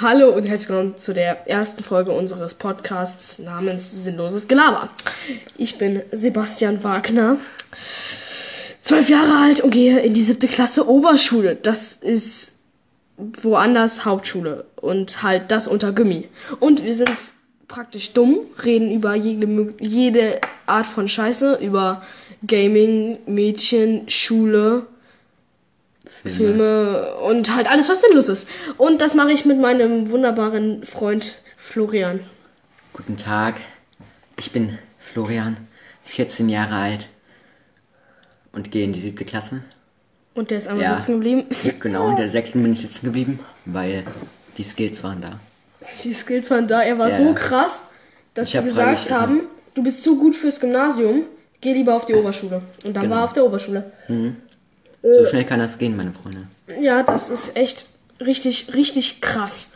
Hallo und herzlich willkommen zu der ersten Folge unseres Podcasts namens Sinnloses Gelaber. Ich bin Sebastian Wagner, zwölf Jahre alt und gehe in die siebte Klasse Oberschule. Das ist woanders Hauptschule und halt das unter Gummi. Und wir sind praktisch dumm, reden über jede, jede Art von Scheiße, über Gaming, Mädchen, Schule, Filme. Und halt alles, was sinnlos ist. Und das mache ich mit meinem wunderbaren Freund Florian. Guten Tag, ich bin Florian, 14 Jahre alt und gehe in die siebte Klasse. Und der ist einmal ja, sitzen geblieben? Genau, in der sechsten bin ich sitzen geblieben, weil die Skills waren da. Die Skills waren da, er war ja. so krass, dass sie gesagt haben, du bist zu gut fürs Gymnasium, geh lieber auf die Oberschule. Und dann genau. war er auf der Oberschule. Mhm. So äh, schnell kann das gehen, meine Freunde. Ja, das ist echt richtig, richtig krass.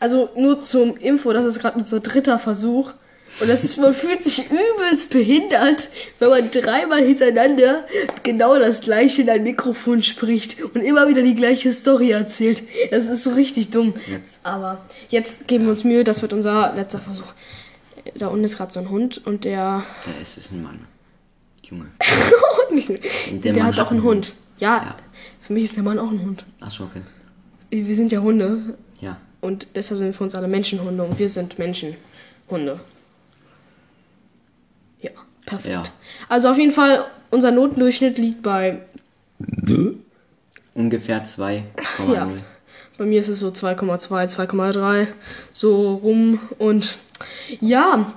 Also nur zum Info, das ist gerade unser dritter Versuch. Und das ist, man fühlt sich übelst behindert, wenn man dreimal hintereinander genau das gleiche in ein Mikrofon spricht und immer wieder die gleiche Story erzählt. Das ist so richtig dumm. Jetzt. Aber jetzt geben wir uns Mühe, das wird unser letzter Versuch. Da unten ist gerade so ein Hund und der. Es ist ein Mann. Junge. der, der hat auch einen Hund. Ja, ja, für mich ist der Mann auch ein Hund. Ach so, okay. Wir sind ja Hunde. Ja. Und deshalb sind für uns alle Menschenhunde und wir sind Menschenhunde. Ja, perfekt. Ja. Also auf jeden Fall, unser Notendurchschnitt liegt bei ungefähr 2,0. Ja. Bei mir ist es so 2,2, 2,3 so rum und ja,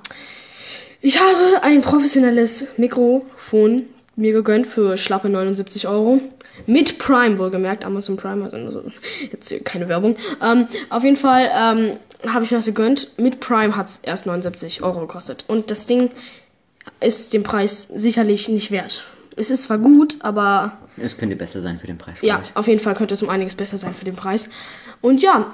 ich habe ein professionelles Mikrofon mir gegönnt für schlappe 79 Euro. Mit Prime wohlgemerkt, Amazon Prime, also jetzt hier keine Werbung. Ähm, auf jeden Fall ähm, habe ich mir das gegönnt. Mit Prime hat es erst 79 Euro gekostet. Und das Ding ist dem Preis sicherlich nicht wert. Es ist zwar gut, aber. Es könnte besser sein für den Preis. Ja, ich. auf jeden Fall könnte es um einiges besser sein für den Preis. Und ja,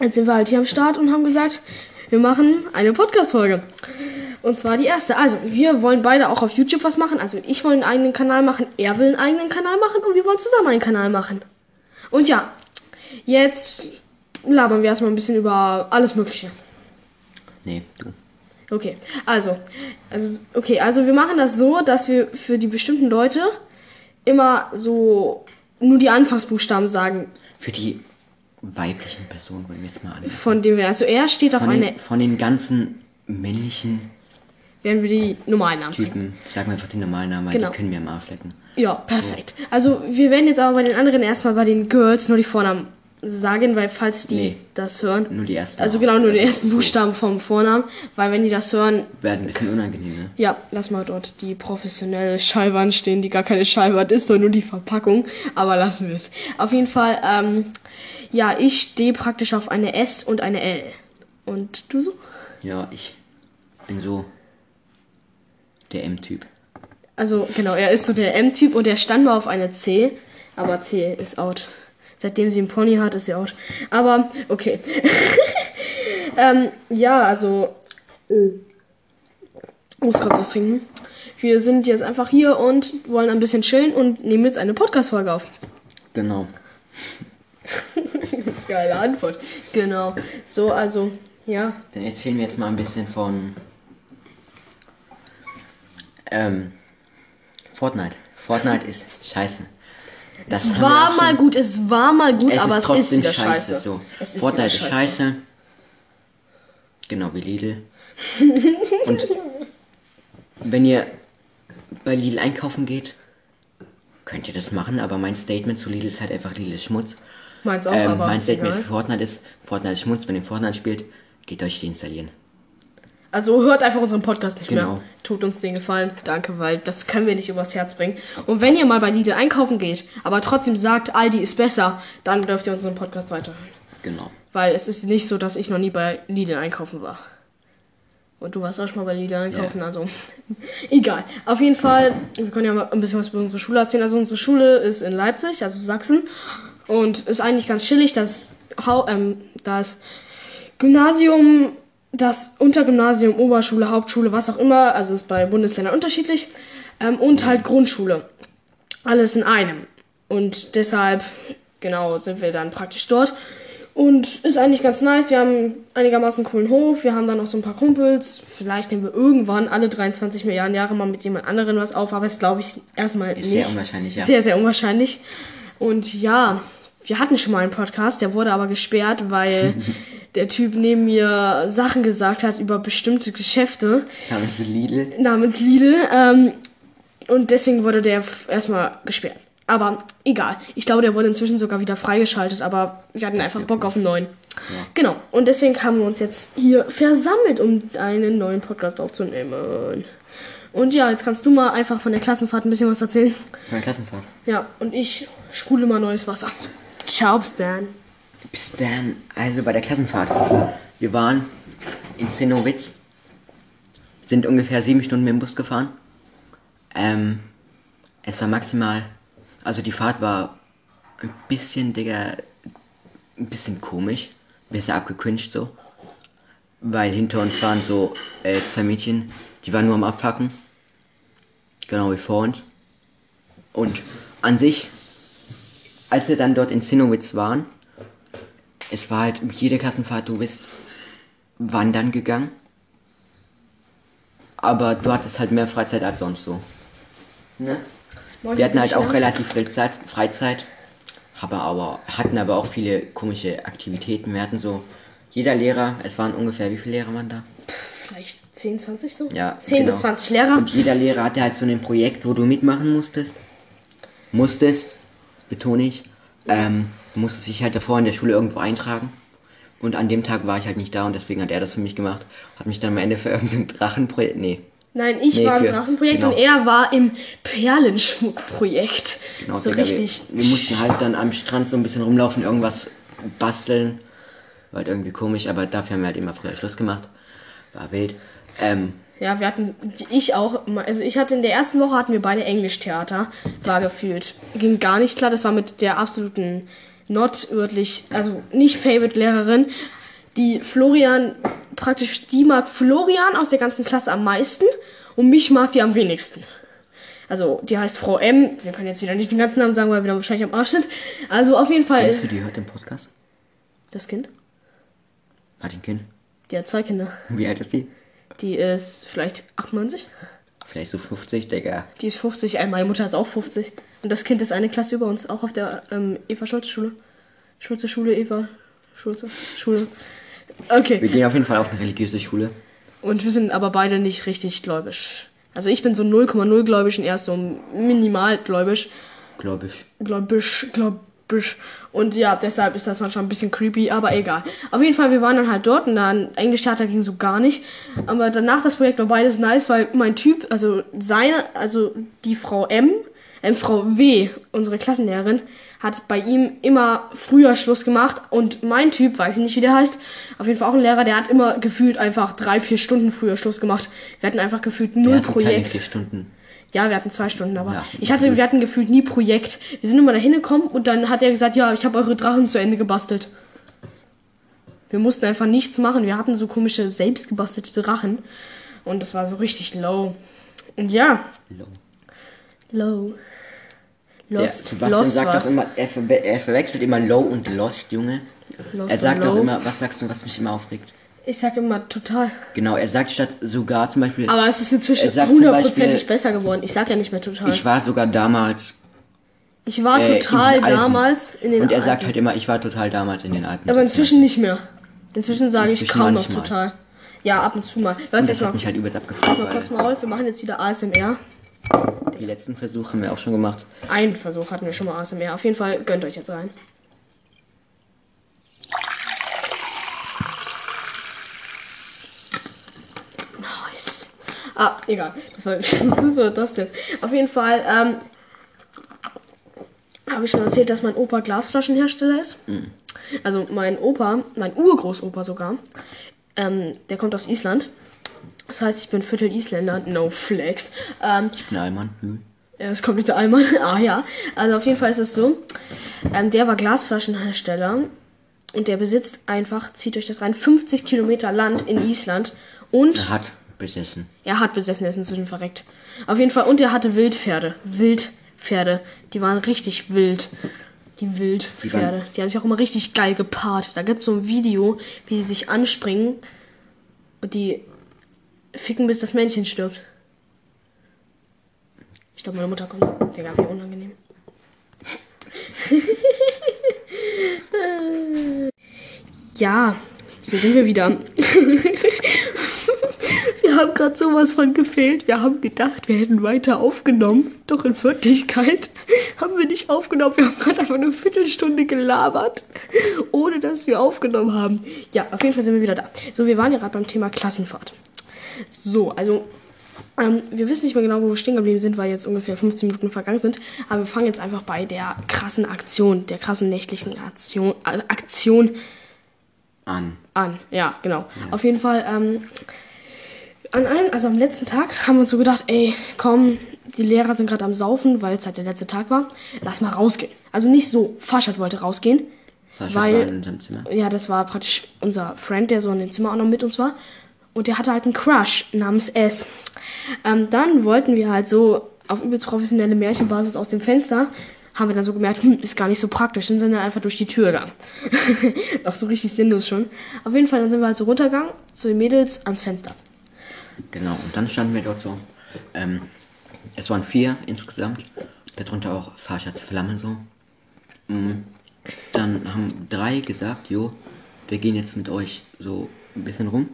jetzt sind wir halt hier am Start und haben gesagt, wir machen eine Podcast-Folge. Und zwar die erste. Also, wir wollen beide auch auf YouTube was machen. Also, ich will einen eigenen Kanal machen, er will einen eigenen Kanal machen und wir wollen zusammen einen Kanal machen. Und ja, jetzt labern wir erstmal ein bisschen über alles Mögliche. Nee, du. Okay, also, also, okay, also wir machen das so, dass wir für die bestimmten Leute immer so nur die Anfangsbuchstaben sagen. Für die weiblichen Personen wollen wir jetzt mal an. Von dem wir, also er steht auf von eine. von den ganzen männlichen werden wir die normalen Namen Typen. Sagen. Sagen wir einfach die normalen Namen, weil genau. die können wir am Arsch lecken. Ja, perfekt. So. Also wir werden jetzt aber bei den anderen erstmal bei den Girls nur die Vornamen sagen, weil falls die nee, das hören. Nur die ersten. Also genau, nur also die ersten so. Buchstaben vom Vornamen, weil wenn die das hören. Werden ein bisschen unangenehm, ne? Ja, lass mal dort die professionelle Schallwand stehen, die gar keine Schallwand ist, sondern nur die Verpackung. Aber lassen wir es. Auf jeden Fall, ähm, ja, ich stehe praktisch auf eine S und eine L. Und du so? Ja, ich bin so der M-Typ. Also genau, er ist so der M-Typ und er stand mal auf eine C, aber C ist out. Seitdem sie einen Pony hat, ist sie out. Aber okay. ähm, ja, also äh, muss kurz was trinken. Wir sind jetzt einfach hier und wollen ein bisschen chillen und nehmen jetzt eine Podcast-Folge auf. Genau. Geile Antwort. Genau. So, also, ja. Dann erzählen wir jetzt mal ein bisschen von ähm, Fortnite. Fortnite ist scheiße. Das es war mal gut, es war mal gut, es aber ist es ist wieder scheiße. scheiße. So. Ist Fortnite ist scheiße. scheiße. Genau wie Lidl. Und wenn ihr bei Lidl einkaufen geht, könnt ihr das machen, aber mein Statement zu Lidl ist halt einfach Lidl ist Schmutz. Meins auch, ähm, aber Mein Statement egal. für Fortnite ist, Fortnite ist Schmutz, wenn ihr Fortnite spielt, geht euch die installieren. Also hört einfach unseren Podcast nicht genau. mehr. Tut uns den Gefallen. Danke, weil das können wir nicht übers Herz bringen. Und wenn ihr mal bei Lidl einkaufen geht, aber trotzdem sagt, Aldi ist besser, dann dürft ihr unseren Podcast weiterhören. Genau. Weil es ist nicht so, dass ich noch nie bei Lidl einkaufen war. Und du warst auch schon mal bei Lidl einkaufen, yeah. also egal. Auf jeden Fall, wir können ja mal ein bisschen was über unsere Schule erzählen. Also unsere Schule ist in Leipzig, also Sachsen. Und ist eigentlich ganz chillig, dass ähm, das Gymnasium das Untergymnasium, Oberschule, Hauptschule, was auch immer, also ist bei Bundesländern unterschiedlich, ähm, und halt Grundschule. Alles in einem. Und deshalb, genau, sind wir dann praktisch dort. Und ist eigentlich ganz nice. Wir haben einigermaßen coolen Hof. Wir haben dann noch so ein paar Kumpels. Vielleicht nehmen wir irgendwann alle 23 Milliarden Jahre mal mit jemand anderen was auf. Aber das glaube ich erstmal nicht. sehr unwahrscheinlich, ja. Sehr, sehr unwahrscheinlich. Und ja, wir hatten schon mal einen Podcast. Der wurde aber gesperrt, weil der Typ neben mir Sachen gesagt hat über bestimmte Geschäfte Namens Lidl. namens Lidl. Ähm, und deswegen wurde der erstmal gesperrt. Aber egal. Ich glaube, der wurde inzwischen sogar wieder freigeschaltet, aber wir hatten einfach ja Bock gut. auf einen neuen. Genau. Und deswegen haben wir uns jetzt hier versammelt, um einen neuen Podcast aufzunehmen. Und ja, jetzt kannst du mal einfach von der Klassenfahrt ein bisschen was erzählen. Meine Klassenfahrt. Ja, und ich sprudel mal neues Wasser. Ciao, Stan. Bis dann, also bei der Klassenfahrt. Wir waren in Zinnowitz, sind ungefähr sieben Stunden mit dem Bus gefahren. Ähm, es war maximal, also die Fahrt war ein bisschen, Digga, ein bisschen komisch, ein bisschen abgekündigt so. Weil hinter uns waren so äh, zwei Mädchen, die waren nur am Abfacken. Genau wie vor uns. Und an sich, als wir dann dort in Zinnowitz waren, es war halt jede Klassenfahrt, du bist wandern gegangen. Aber du hattest halt mehr Freizeit als sonst so. Ne? Wir hatten halt auch relativ viel Zeit, Freizeit, aber, aber hatten aber auch viele komische Aktivitäten. Wir hatten so, jeder Lehrer, es waren ungefähr, wie viele Lehrer waren da? Vielleicht 10, 20 so? Ja, 10 genau. bis 20 Lehrer. Und jeder Lehrer hatte halt so ein Projekt, wo du mitmachen musstest. Musstest, betone ich. Ähm, du musstest dich halt davor in der Schule irgendwo eintragen. Und an dem Tag war ich halt nicht da und deswegen hat er das für mich gemacht. Hat mich dann am Ende für irgendein Drachenprojekt. Nee. Nein, ich Nee, war im für- Drachenprojekt genau. und er war im Perlenschmuckprojekt. Genau, so Digga, richtig. Wir, wir mussten halt dann am Strand so ein bisschen rumlaufen, irgendwas basteln. War halt irgendwie komisch, aber dafür haben wir halt immer früher Schluss gemacht. War wild. Ähm, Ja, wir hatten, ich auch, also ich hatte in der ersten Woche hatten wir beide Englischtheater, war gefühlt, ging gar nicht klar, das war mit der absoluten not wirklich, also nicht Favorite Lehrerin, die Florian, praktisch, die mag Florian aus der ganzen Klasse am meisten und mich mag die am wenigsten. Also, die heißt Frau M. Wir können jetzt wieder nicht den ganzen Namen sagen, weil wir dann wahrscheinlich am Arsch sind. Also, auf jeden Fall, denkst du, die hört den Podcast? das Kind, Martin Kind. die hat zwei Kinder. Wie alt ist die? Die ist vielleicht 98. Vielleicht so 50, Digga. Die ist 50, äh, meine Mutter ist auch 50. Und das Kind ist eine Klasse über uns, auch auf der ähm, Eva-Schulze-Schule. Schulze-Schule, Eva. Schulze, Schule. Okay. Wir gehen auf jeden Fall auf eine religiöse Schule. Und wir sind aber beide nicht richtig gläubisch. Also ich bin so 0,0 gläubisch und er ist so minimal gläubisch. Gläubig. Gläubisch, gläubisch. Und ja, deshalb ist das manchmal ein bisschen creepy, aber egal. Auf jeden Fall, wir waren dann halt dort und dann Englisch-Theater ging so gar nicht. Aber danach das Projekt war beides nice, weil mein Typ, also seine, also die Frau M, äh, Frau W, unsere Klassenlehrerin, hat bei ihm immer früher Schluss gemacht und mein Typ, weiß ich nicht, wie der heißt, auf jeden Fall auch ein Lehrer, der hat immer gefühlt einfach drei, vier Stunden früher Schluss gemacht. Wir hatten einfach gefühlt null hatten keine Projekt. vier Stunden. Ja, wir hatten zwei Stunden, aber Ja, ich hatte, wir hatten gefühlt nie Projekt. Wir sind immer da hingekommen und dann hat er gesagt, ja, ich habe eure Drachen zu Ende gebastelt. Wir mussten einfach nichts machen. Wir hatten so komische selbstgebastelte Drachen und das war so richtig low. Und ja, Low. low. Der Lost, Sebastian lost sagt was. doch immer, er, ver er verwechselt immer Low und Lost, Junge. Lost er sagt low. immer, was sagst du, was mich immer aufregt? Ich sag immer total. Genau, er sagt statt sogar zum Beispiel, Aber es ist inzwischen Er sagt hundertprozentig besser geworden. Ich sag ja nicht mehr total. ich war sogar damals. Ich war äh, total in damals in den Und er sagt Alpen. halt immer, ich war total damals in den Alpen. Aber inzwischen nicht mehr. Inzwischen sage ich kaum noch total. Ja, ab und zu mal. Und Leute, jetzt das mal, hat mich halt übelst abgefragt, mal kurz mal auf. Wir machen jetzt wieder ASMR. die letzten Versuche haben wir auch schon gemacht. Einen Versuch hatten wir schon mal ASMR. Auf jeden Fall gönnt euch jetzt rein. Nice. Ah, egal. Das war so das jetzt. Auf jeden Fall ähm, habe ich schon erzählt, dass mein Opa Glasflaschenhersteller ist. Also mein Opa, mein Urgroßopa sogar, ähm, der kommt aus Island. Das heißt, ich bin Viertel Isländer. No flex. Ähm, Ich bin Allmann. Hm. das kommt nicht der Allmann. ah ja. Also auf jeden Fall ist es so. Ähm, der war Glasflaschenhersteller und der besitzt einfach, zieht euch das rein, 50 Kilometer Land in Island und Er hat besessen. er hat besessen, er ist inzwischen verreckt. Auf jeden Fall, und er hatte Wildpferde. Wildpferde. Die waren richtig wild. Die Wildpferde. Die, haben sich auch immer richtig geil gepaart. Da gibt es so ein Video, wie die sich anspringen und die ficken, bis das Männchen stirbt. Ich glaube, meine Mutter kommt. Digga, wie unangenehm. ja, hier sind wir wieder. wir haben gerade sowas von gefehlt. Wir haben gedacht, wir hätten weiter aufgenommen. Doch in Wirklichkeit haben wir nicht aufgenommen. Wir haben gerade einfach eine Viertelstunde gelabert, ohne dass wir aufgenommen haben. Ja, auf jeden Fall sind wir wieder da. So, wir waren ja gerade beim Thema Klassenfahrt. So, also ähm, wir wissen nicht mehr genau, wo wir stehen geblieben sind, weil jetzt ungefähr 15 Minuten vergangen sind. Aber wir fangen jetzt einfach bei der krassen Aktion, der krassen nächtlichen Aktion, äh, Aktion An. an. Ja, genau. Auf jeden Fall, ähm, an einem, also am letzten Tag haben wir uns so gedacht, ey, komm, die Lehrer sind gerade am Saufen, weil es halt der letzte Tag war. Lass mal rausgehen. Also nicht so, Fahrstadt wollte rausgehen. Fahrstadt weil, war in unserem Zimmer. Ja, das war praktisch unser Friend, der so in dem Zimmer auch noch mit uns war. Und der hatte halt einen Crush namens S. Ähm, dann wollten wir halt so auf übelst professionelle Märchenbasis aus dem Fenster, haben wir dann so gemerkt, hm, ist gar nicht so praktisch. Dann sind wir einfach durch die Tür gegangen. auch so richtig sinnlos schon. Auf jeden Fall, dann sind wir halt so runtergegangen, zu den Mädels, ans Fenster. Genau, und dann standen wir dort so. Ähm, es waren vier insgesamt. Darunter auch Farschats Flamme so. Mm, Dann haben drei gesagt, jo, wir gehen jetzt mit euch so ein bisschen rum.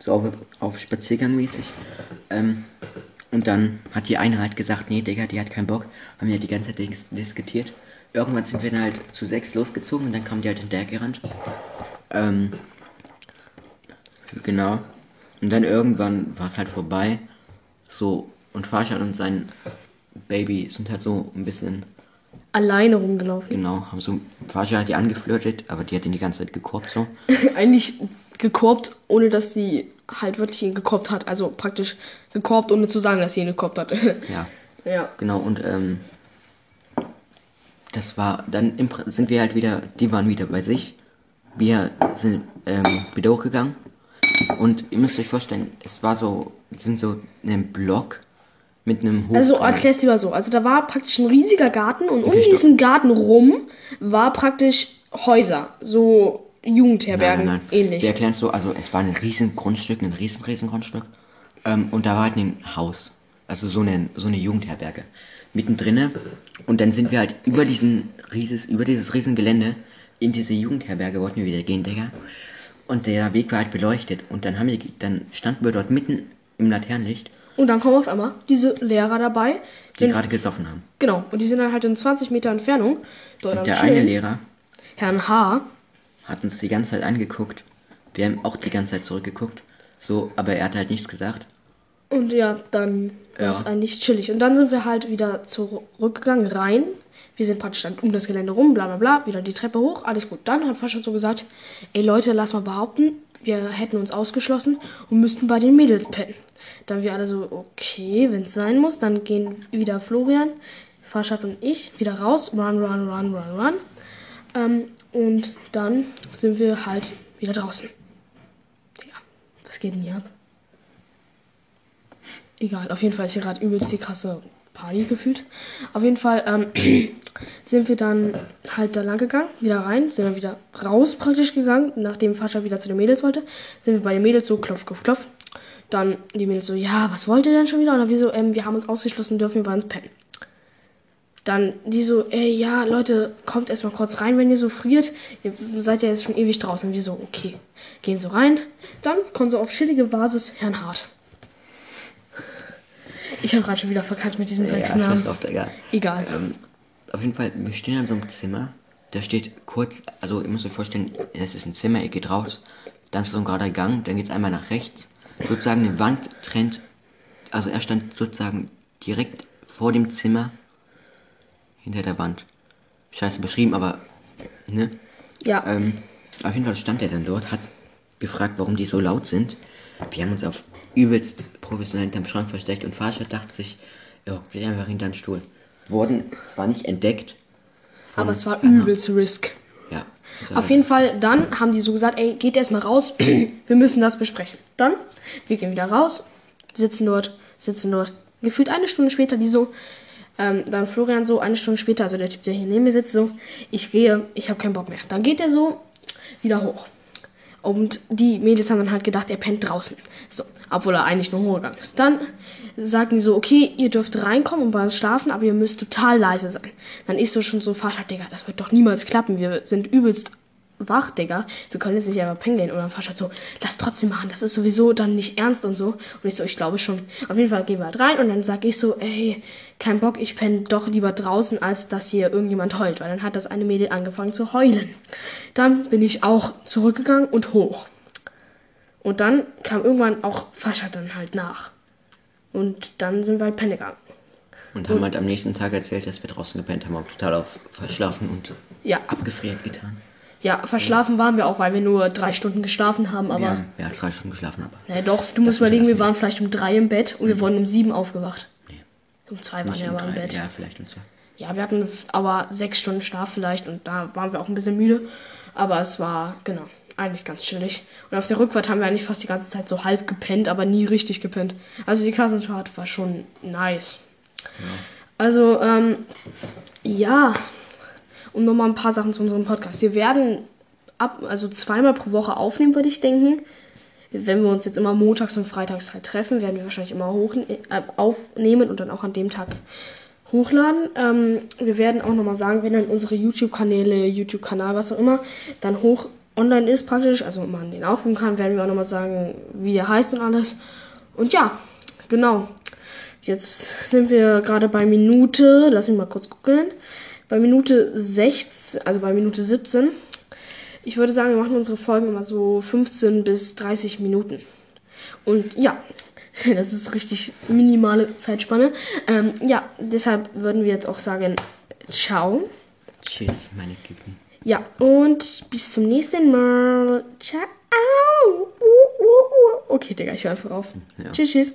So auf, auf Spaziergang mäßig. Ähm, und dann hat die eine halt gesagt, nee, Digga, die hat keinen Bock. Haben ja die ganze Zeit dis diskutiert. Irgendwann sind wir dann halt zu sechs losgezogen und dann kam die halt hinterher gerannt. Ähm, Genau. Und dann irgendwann war es halt vorbei. So, und Farshad und sein Baby sind halt so ein bisschen, Alleine rumgelaufen. genau, haben so, Farshad hat die angeflirtet, aber die hat ihn die ganze Zeit gekorbt so. Eigentlich gekorbt, ohne dass sie halt wirklich ihn gekorbt hat. Also praktisch gekorbt, ohne zu sagen, dass sie ihn gekorbt hat. Ja, ja. genau, und ähm, das war, dann sind wir halt wieder, die waren wieder bei sich. Wir sind ähm, wieder hochgegangen. Und ihr müsst euch vorstellen, es war so, sind so ein Block mit einem Hof. Also erklär's lieber so. Also da war praktisch ein riesiger Garten und um Richtig. diesen Garten rum war praktisch Häuser. So Jugendherbergen Nein, nein, nein. ähnlich. Wir erklären es so, also es war ein riesen Grundstück, ein riesen, riesen Grundstück. Ähm, und da war halt ein Haus. Also so eine, so eine Jugendherberge. Mittendrin. Und dann sind wir halt über diesen rieses, über dieses Riesengelände in diese Jugendherberge wollten wir wieder gehen, Digga. Und der Weg war halt beleuchtet. Und dann haben wir, dann standen wir dort mitten im Laternenlicht, Und dann kommen auf einmal diese Lehrer dabei. die gerade gesoffen haben. genau. Und die sind dann halt in 20 Meter Entfernung. Dort Und der Chillen. eine Lehrer Herrn H. hat uns die ganze Zeit angeguckt. Wir haben auch die ganze Zeit zurückgeguckt. So, aber er hat halt nichts gesagt. Und ja, dann war Ja. es eigentlich chillig. Und dann sind wir halt wieder zurückgegangen, rein. Wir sind praktisch dann um das Gelände rum, bla bla bla, wieder die Treppe hoch, alles gut. Dann hat Fascha so gesagt, ey Leute, lass mal behaupten, wir hätten uns ausgeschlossen und müssten bei den Mädels pennen. Dann wir alle so, okay, wenn es sein muss, dann gehen wieder Florian, Faschat und ich wieder raus, run, run, run, run, run. Ähm, und dann sind wir halt wieder draußen. Digga, was geht denn hier ab? Egal, auf jeden Fall ist hier gerade übelst die krasse Party gefühlt. Auf jeden Fall ähm, sind wir dann halt da lang gegangen, wieder rein, sind dann wieder raus praktisch gegangen, nachdem Fascha wieder zu den Mädels wollte. Sind wir bei den Mädels so, klopf, klopf, klopf. Dann die Mädels so, ja, was wollt ihr denn schon wieder? Und dann wir so, ähm, wir haben uns ausgeschlossen, dürfen wir bei uns pennen. Dann die so, ey, ja, Leute, kommt erstmal kurz rein, wenn ihr so friert. Ihr seid ja jetzt schon ewig draußen. Und wir so, okay. Gehen so rein. Dann kommt so auf chillige Basis Herrn Hart. Ich habe gerade schon wieder verkackt mit diesem Ja, Drecksnamen. weiß auch, Digga. Egal. Ähm, auf jeden Fall, wir stehen an so einem Zimmer. Da steht kurz, also ihr müsst euch vorstellen, das ist ein Zimmer, ihr geht raus, dann ist so ein gerader Gang, dann geht's einmal nach rechts. Sozusagen eine Wand trennt, also er stand sozusagen direkt vor dem Zimmer hinter der Wand. Scheiße beschrieben, aber, ne? Ja. Ähm, auf jeden Fall stand er dann dort, hat gefragt, warum die so laut sind. Wir haben uns auf übelst professionell hinterm Schrank versteckt und Fahrstadt dachte sich, er hockt sich einfach hinter den Stuhl. Wurden zwar nicht entdeckt, aber es war übelst risk. ja. Auf jeden Fall, dann haben die so gesagt, ey, geht erstmal raus, wir müssen das besprechen. Dann, wir gehen wieder raus, sitzen dort, sitzen dort. Gefühlt eine Stunde später, die so, Ähm, dann Florian so eine Stunde später, also der Typ, der hier neben mir sitzt, so, ich gehe, ich habe keinen Bock mehr. Dann geht er so wieder hoch. Und die Mädels haben dann halt gedacht, er pennt draußen. So, obwohl er eigentlich nur hochgegangen ist. Dann sagten die so, okay, ihr dürft reinkommen und bei uns schlafen, aber ihr müsst total leise sein. Dann ich so schon so, Vater, Digga, das wird doch niemals klappen. Wir sind übelst wach, Digga. Wir können jetzt nicht einfach pennen gehen. Und dann Vater so, lass trotzdem machen. Das ist sowieso dann nicht ernst und so. Und ich so, ich glaube schon. Auf jeden Fall gehen wir halt rein und dann sag ich so, ey, kein Bock, ich penne doch lieber draußen, als dass hier irgendjemand heult. Weil dann hat das eine Mädel angefangen zu heulen. Dann bin ich auch zurückgegangen und hoch. Und dann kam irgendwann auch Fascha dann halt nach. Und dann sind wir halt pennen gegangen. Und haben halt am nächsten Tag erzählt, dass wir draußen gepennt haben, haben total auf verschlafen und Ja. abgefriert getan. Ja, verschlafen waren wir auch, weil wir nur drei Stunden geschlafen haben, aber. Wir haben ja, drei Stunden geschlafen, aber. Na doch, du musst überlegen, wir waren vielleicht um drei im Bett und wir wurden um sieben aufgewacht. Nee, Um zwei waren wir aber im. Bett. Ja, vielleicht um zwei. Ja, wir hatten aber sechs Stunden Schlaf vielleicht und da waren wir auch ein bisschen müde. Aber es war, genau, eigentlich ganz chillig. Und auf der Rückfahrt haben wir eigentlich fast die ganze Zeit so halb gepennt, aber nie richtig gepennt. Also die Klassenfahrt war schon nice. Also, ähm, ja, um nochmal ein paar Sachen zu unserem Podcast. Wir werden ab, also zweimal pro Woche aufnehmen, würde ich denken. Wenn wir uns jetzt immer montags und freitags halt treffen, werden wir wahrscheinlich immer hoch, äh, aufnehmen und dann auch an dem Tag hochladen. Ähm, wir werden auch nochmal sagen, wenn dann unsere YouTube-Kanäle, YouTube-Kanal, was auch immer, dann hoch online ist praktisch, also man den aufrufen kann, werden wir auch nochmal sagen, wie der heißt und alles. Und ja, genau. Jetzt sind wir gerade bei Minute, lass mich mal kurz gucken, bei Minute 16, also bei Minute 17. Ich würde sagen, wir machen unsere Folgen immer so 15 bis 30 Minuten. Und ja, das ist richtig minimale Zeitspanne. Ähm, ja, deshalb würden wir jetzt auch sagen, ciao. Tschüss, meine Lieben. Ja, und bis zum nächsten Mal. Ciao. Uh, uh, uh. Okay, Digga, ich höre einfach auf. Ja. Tschüss, tschüss.